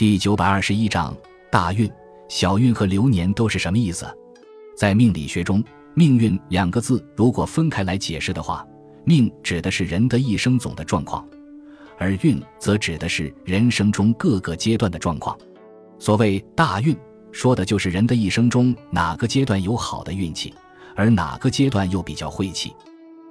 第九百二十一章大运、小运和流年都是什么意思？在命理学中，“命运”两个字如果分开来解释的话，“命”指的是人的一生总的状况，而“运”则指的是人生中各个阶段的状况。所谓大运，说的就是人的一生中哪个阶段有好的运气，而哪个阶段又比较晦气。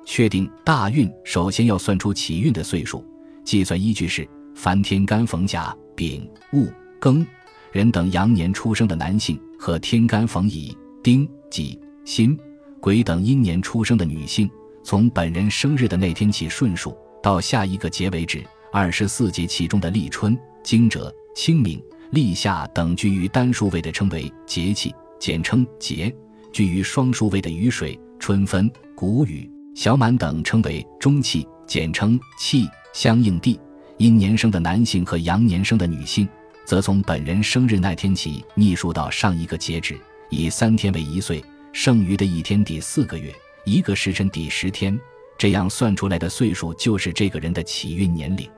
确定大运，首先要算出起运的岁数，计算依据是凡天干逢甲。丙戊庚壬等阳年出生的男性和天干逢乙丁己辛癸等阴年出生的女性，从本人生日的那天起顺数到下一个节为止。二十四节气中的立春、惊蛰、清明、立夏等居于单数位的称为节气，简称节；居于双数位的雨水、春分、谷雨、小满等称为中气，简称气。相应地。阴年生的男性和阳年生的女性，则从本人生日那天起逆数到上一个节止，以三天为一岁，剩余的一天抵四个月，一个时辰抵十天，这样算出来的岁数就是这个人的起运年龄。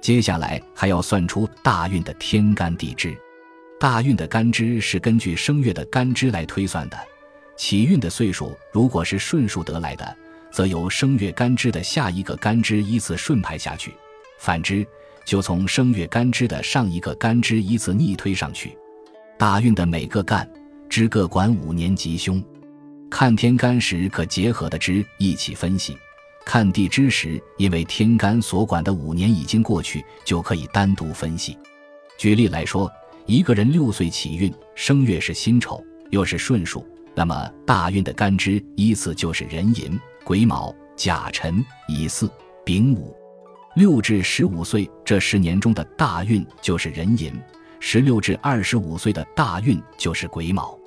接下来还要算出大运的天干地支，大运的干支是根据生月的干支来推算的，起运的岁数如果是顺数得来的，则由生月干支的下一个干支依次顺排下去。反之，就从生月干支的上一个干支依次逆推上去。大运的每个干支各管五年吉凶。看天干时可结合的支一起分析；看地支时，因为天干所管的五年已经过去，就可以单独分析。举例来说，一个人六岁起运，生月是辛丑，又是顺数，那么大运的干支依次就是壬寅、癸卯、甲辰、乙巳、丙午。六至十五岁这十年中的大运就是壬寅，十六至二十五岁的大运就是癸卯。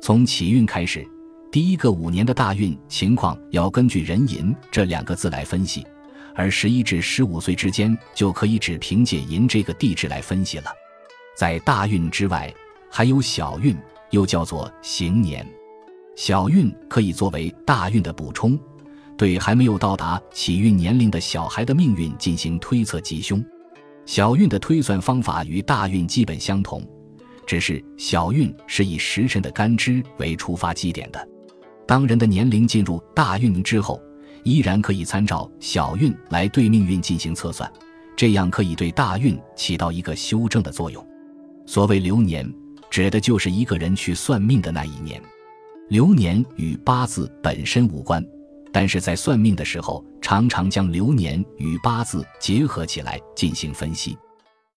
从起运开始，第一个五年的大运情况要根据壬寅这两个字来分析，而十一至十五岁之间就可以只凭借寅这个地支来分析了。在大运之外，还有小运，又叫做行年。小运可以作为大运的补充。对还没有到达起运年龄的小孩的命运进行推测吉凶，小运的推算方法与大运基本相同，只是小运是以时辰的干支为出发基点的。当人的年龄进入大运之后，依然可以参照小运来对命运进行测算，这样可以对大运起到一个修正的作用。所谓流年，指的就是一个人去算命的那一年。流年与八字本身无关。但是在算命的时候，常常将流年与八字结合起来进行分析。